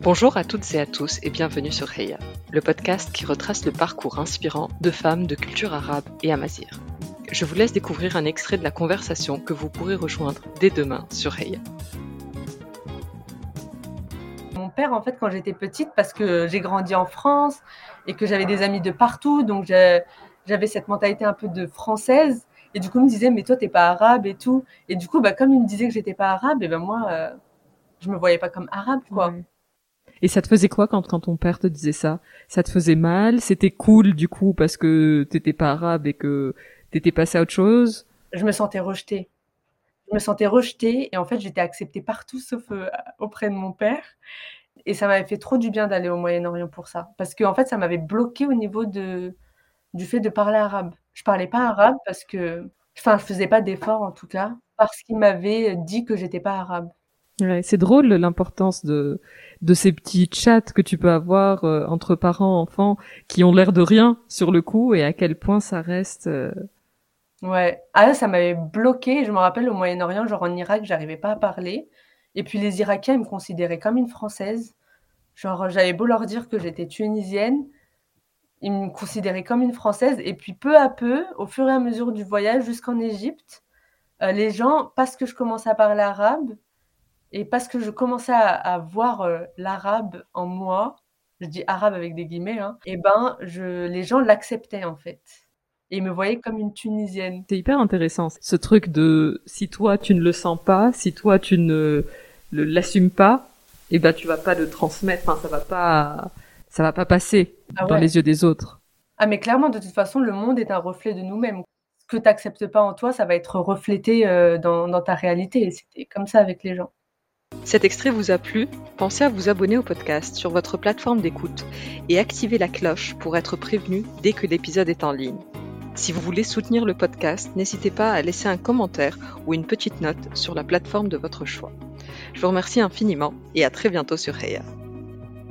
Bonjour à toutes et à tous et bienvenue sur Heya, le podcast qui retrace le parcours inspirant de femmes de culture arabe et amazir. Je vous laisse découvrir un extrait de la conversation que vous pourrez rejoindre dès demain sur Heya. Mon père, en fait, quand j'étais petite, parce que j'ai grandi en France et que j'avais des amis de partout, donc j'avais cette mentalité un peu de française. Et du coup, il me disait, mais toi, t'es pas arabe et tout. Et du coup, bah, comme il me disait que j'étais pas arabe, et ben moi, euh, je me voyais pas comme arabe, quoi. Et ça te faisait quoi quand, quand ton père te disait ça? Ça te faisait mal? C'était cool du coup parce que t'étais pas arabe et que t'étais passé à autre chose? Je me sentais rejetée. Je me sentais rejetée et en fait j'étais acceptée partout sauf euh, auprès de mon père. Et ça m'avait fait trop du bien d'aller au Moyen-Orient pour ça. Parce que en fait ça m'avait bloqué au niveau de, du fait de parler arabe. Je parlais pas arabe parce que... Enfin je faisais pas d'efforts en tout cas. Parce qu'il m'avait dit que j'étais pas arabe. C'est drôle l'importance de de ces petits chats que tu peux avoir euh, entre parents enfants qui ont l'air de rien sur le coup et à quel point ça reste euh, Ouais, ah ça m'avait bloqué, je me rappelle au Moyen-Orient, genre en Irak, j'arrivais pas à parler. Et puis les Irakiens ils me considéraient comme une française. Genre j'avais beau leur dire que j'étais tunisienne, ils me considéraient comme une française. Et puis peu à peu, au fur et à mesure du voyage jusqu'en Égypte, euh, les gens parce que je commençais à parler arabe, et parce que je commençais à, voir euh, l'arabe en moi, je dis arabe avec des guillemets, hein, et ben je, les gens l'acceptaient en fait. Et ils me voyaient comme une Tunisienne. C'est hyper intéressant, ce truc de si toi tu ne le sens pas, si toi tu ne l'assumes pas, et eh ben tu vas pas le transmettre, ça va pas, ça va pas passer ah dans les yeux des autres. Ah mais clairement, de toute façon, le monde est un reflet de nous-mêmes. Ce que tu n'acceptes pas en toi, ça va être reflété euh, dans, dans ta réalité. C'était comme ça avec les gens. Cet extrait vous a plu? Pensez à vous abonner au podcast sur votre plateforme d'écoute et activer la cloche pour être prévenu dès que l'épisode est en ligne. Si vous voulez soutenir le podcast, n'hésitez pas à laisser un commentaire ou une petite note sur la plateforme de votre choix. Je vous remercie infiniment et à très bientôt sur Heya.